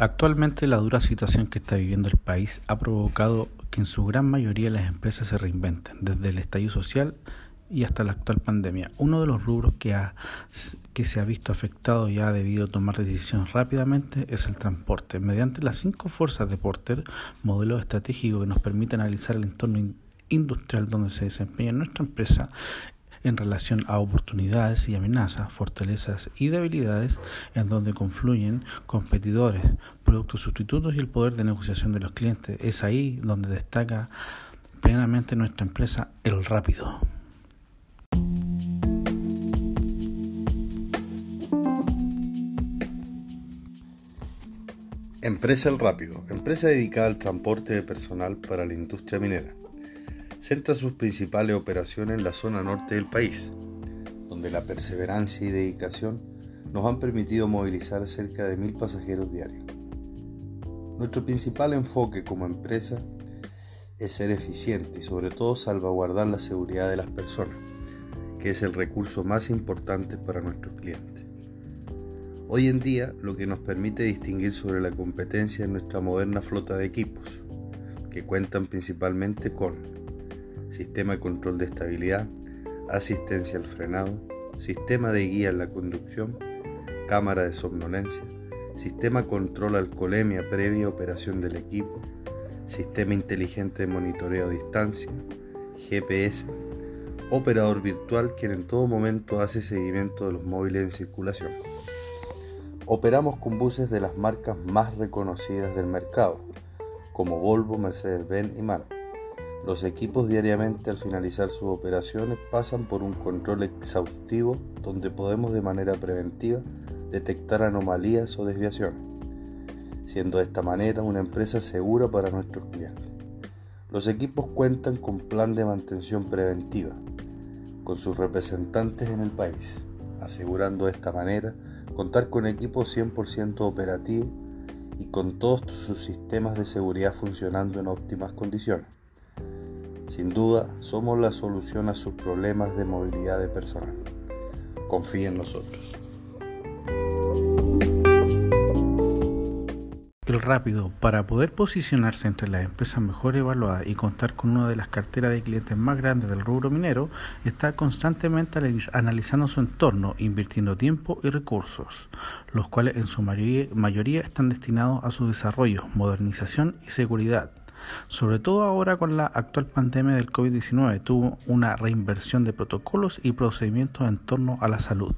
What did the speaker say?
Actualmente la dura situación que está viviendo el país ha provocado que en su gran mayoría las empresas se reinventen, desde el estallido social y hasta la actual pandemia. Uno de los rubros que, ha, que se ha visto afectado y ha debido tomar decisiones rápidamente es el transporte. Mediante las cinco fuerzas de Porter, modelo estratégico que nos permite analizar el entorno industrial donde se desempeña nuestra empresa, en relación a oportunidades y amenazas, fortalezas y debilidades en donde confluyen competidores, productos sustitutos y el poder de negociación de los clientes. Es ahí donde destaca plenamente nuestra empresa El Rápido. Empresa El Rápido, empresa dedicada al transporte de personal para la industria minera centra sus principales operaciones en la zona norte del país, donde la perseverancia y dedicación nos han permitido movilizar cerca de mil pasajeros diarios. Nuestro principal enfoque como empresa es ser eficiente y sobre todo salvaguardar la seguridad de las personas, que es el recurso más importante para nuestros clientes. Hoy en día lo que nos permite distinguir sobre la competencia es nuestra moderna flota de equipos, que cuentan principalmente con sistema de control de estabilidad, asistencia al frenado, sistema de guía en la conducción, cámara de somnolencia, sistema control alcoholemia previa operación del equipo, sistema inteligente de monitoreo a distancia, GPS, operador virtual quien en todo momento hace seguimiento de los móviles en circulación. Operamos con buses de las marcas más reconocidas del mercado, como Volvo, Mercedes-Benz y MAN. Los equipos diariamente al finalizar sus operaciones pasan por un control exhaustivo donde podemos de manera preventiva detectar anomalías o desviaciones, siendo de esta manera una empresa segura para nuestros clientes. Los equipos cuentan con plan de mantención preventiva con sus representantes en el país, asegurando de esta manera contar con equipos 100% operativos y con todos sus sistemas de seguridad funcionando en óptimas condiciones. Sin duda, somos la solución a sus problemas de movilidad de personal. Confíe en nosotros. El rápido, para poder posicionarse entre las empresas mejor evaluadas y contar con una de las carteras de clientes más grandes del rubro minero, está constantemente analizando su entorno, invirtiendo tiempo y recursos, los cuales en su mayoría están destinados a su desarrollo, modernización y seguridad sobre todo ahora con la actual pandemia del COVID-19, tuvo una reinversión de protocolos y procedimientos en torno a la salud.